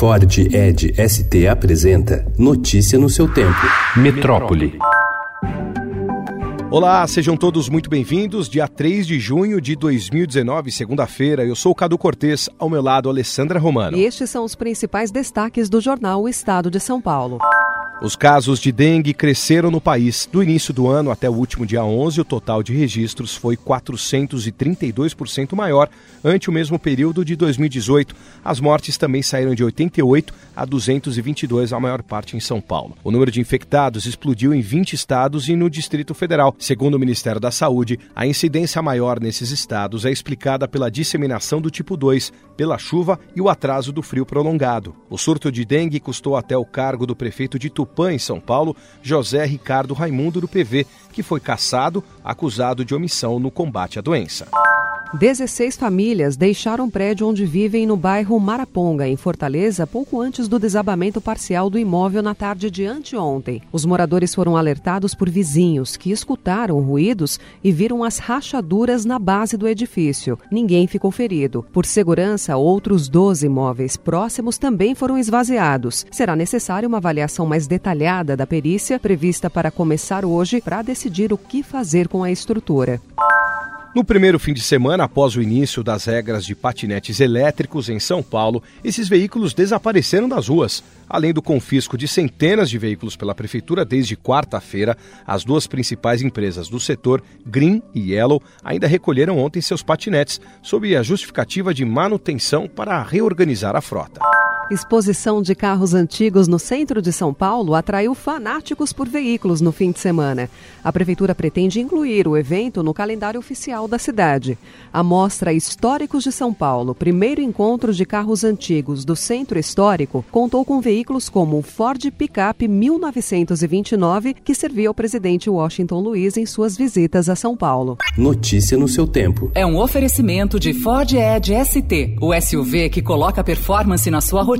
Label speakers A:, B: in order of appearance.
A: Ford Ed ST apresenta Notícia no seu tempo. Metrópole.
B: Olá, sejam todos muito bem-vindos. Dia 3 de junho de 2019, segunda-feira. Eu sou o Cadu Cortês, ao meu lado, Alessandra Romano.
C: E estes são os principais destaques do jornal O Estado de São Paulo.
B: Os casos de dengue cresceram no país. Do início do ano até o último dia 11, o total de registros foi 432% maior ante o mesmo período de 2018. As mortes também saíram de 88 a 222, a maior parte em São Paulo. O número de infectados explodiu em 20 estados e no Distrito Federal. Segundo o Ministério da Saúde, a incidência maior nesses estados é explicada pela disseminação do tipo 2, pela chuva e o atraso do frio prolongado. O surto de dengue custou até o cargo do prefeito de Tupã Tupã, em São Paulo, José Ricardo Raimundo do PV, que foi caçado, acusado de omissão no combate à doença.
C: 16 famílias deixaram o prédio onde vivem no bairro Maraponga, em Fortaleza, pouco antes do desabamento parcial do imóvel na tarde de anteontem. Os moradores foram alertados por vizinhos que escutaram ruídos e viram as rachaduras na base do edifício. Ninguém ficou ferido. Por segurança, outros 12 imóveis próximos também foram esvaziados. Será necessária uma avaliação mais detalhada da perícia, prevista para começar hoje, para decidir o que fazer com a estrutura.
B: No primeiro fim de semana, após o início das regras de patinetes elétricos em São Paulo, esses veículos desapareceram das ruas. Além do confisco de centenas de veículos pela prefeitura desde quarta-feira, as duas principais empresas do setor, Green e Yellow, ainda recolheram ontem seus patinetes, sob a justificativa de manutenção para reorganizar a frota.
C: Exposição de carros antigos no centro de São Paulo atraiu fanáticos por veículos no fim de semana. A prefeitura pretende incluir o evento no calendário oficial da cidade. A mostra Históricos de São Paulo, primeiro encontro de carros antigos do centro histórico, contou com veículos como o Ford Pickup 1929, que servia ao presidente Washington Luiz em suas visitas a São Paulo.
A: Notícia no seu tempo.
D: É um oferecimento de Ford Edge ST, o SUV que coloca performance na sua rotina